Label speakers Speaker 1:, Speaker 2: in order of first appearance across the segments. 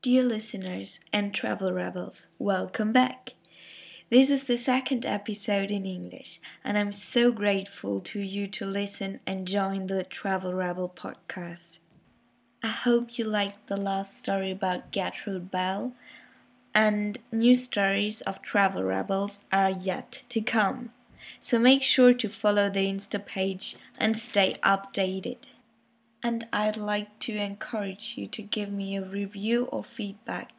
Speaker 1: Dear listeners and travel rebels, welcome back. This is the second episode in English, and I'm so grateful to you to listen and join the Travel Rebel podcast. I hope you liked the last story about Gertrude Bell, and new stories of travel rebels are yet to come. So make sure to follow the Insta page and stay updated and I'd like to encourage you to give me a review or feedback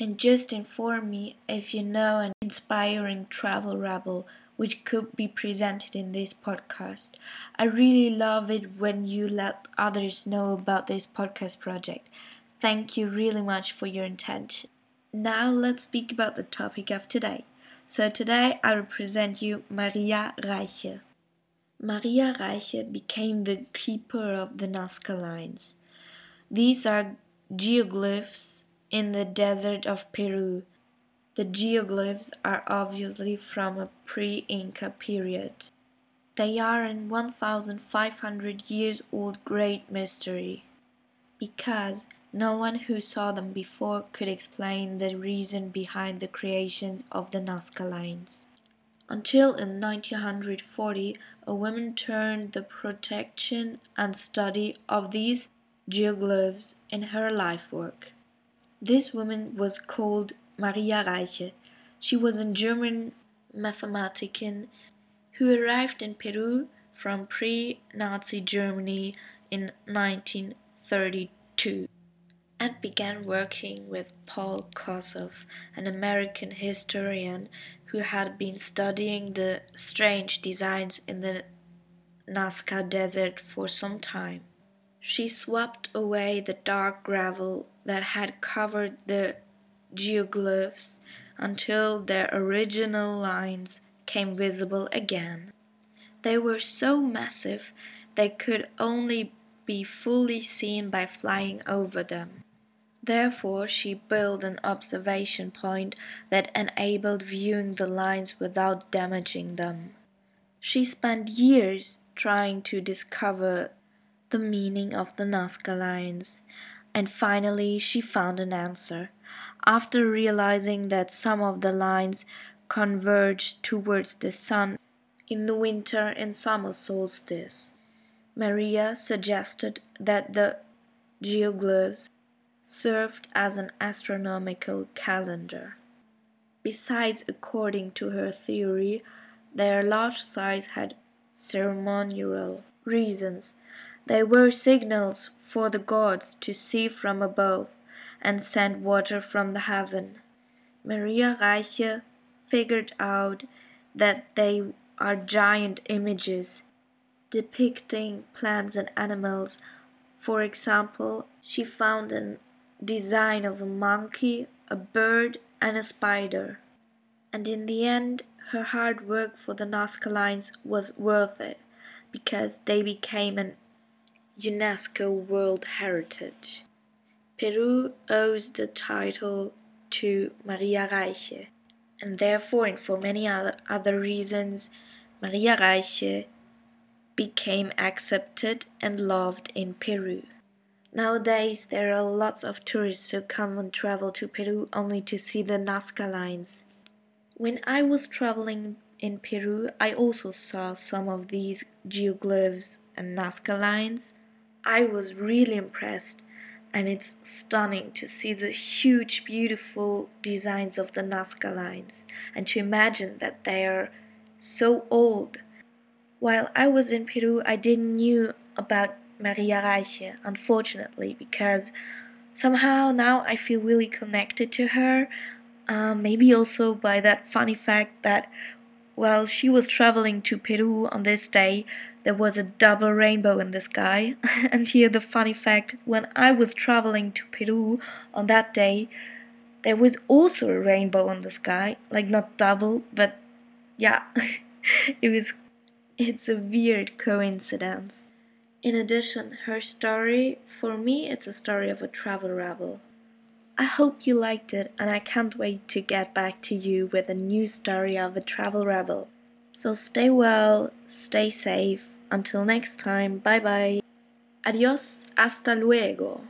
Speaker 1: and just inform me if you know an inspiring travel rebel which could be presented in this podcast. I really love it when you let others know about this podcast project. Thank you really much for your intention. Now let's speak about the topic of today. So today I will present you Maria Reiche. Maria Reiche became the keeper of the Nazca lines. These are geoglyphs in the desert of Peru. The geoglyphs are obviously from a pre Inca period. They are an 1500 years old great mystery because no one who saw them before could explain the reason behind the creations of the Nazca lines until in 1940 a woman turned the protection and study of these geoglyphs in her life work. This woman was called Maria Reiche. She was a German mathematician who arrived in Peru from pre-Nazi Germany in 1932 and began working with Paul Kosok, an American historian who had been studying the strange designs in the Nazca Desert for some time. She swept away the dark gravel that had covered the geoglyphs until their original lines came visible again. They were so massive they could only be fully seen by flying over them. Therefore she built an observation point that enabled viewing the lines without damaging them. She spent years trying to discover the meaning of the Nazca lines, and finally she found an answer. After realizing that some of the lines converged towards the sun in the winter and summer solstice, Maria suggested that the geoglyphs served as an astronomical calendar. Besides, according to her theory, their large size had ceremonial reasons. They were signals for the gods to see from above and send water from the heaven. Maria Reiche figured out that they are giant images depicting plants and animals. For example, she found an design of a monkey, a bird, and a spider. And in the end, her hard work for the Nazca lines was worth it because they became an UNESCO World Heritage. Peru owes the title to Maria Reiche, and therefore, and for many other, other reasons, Maria Reiche became accepted and loved in Peru. Nowadays, there are lots of tourists who come and travel to Peru only to see the Nazca lines. When I was traveling in Peru, I also saw some of these geoglyphs and Nazca lines. I was really impressed, and it's stunning to see the huge, beautiful designs of the Nazca lines and to imagine that they are so old. While I was in Peru, I didn't knew about Maria Reiche, unfortunately, because somehow now I feel really connected to her. Um, maybe also by that funny fact that while she was traveling to Peru on this day, there was a double rainbow in the sky. and here the funny fact when I was traveling to Peru on that day, there was also a rainbow in the sky. Like not double, but yeah, it was. It's a weird coincidence. In addition, her story, for me, it's a story of a travel rebel. I hope you liked it, and I can't wait to get back to you with a new story of a travel rebel. So stay well, stay safe. Until next time, bye bye. Adios, hasta luego.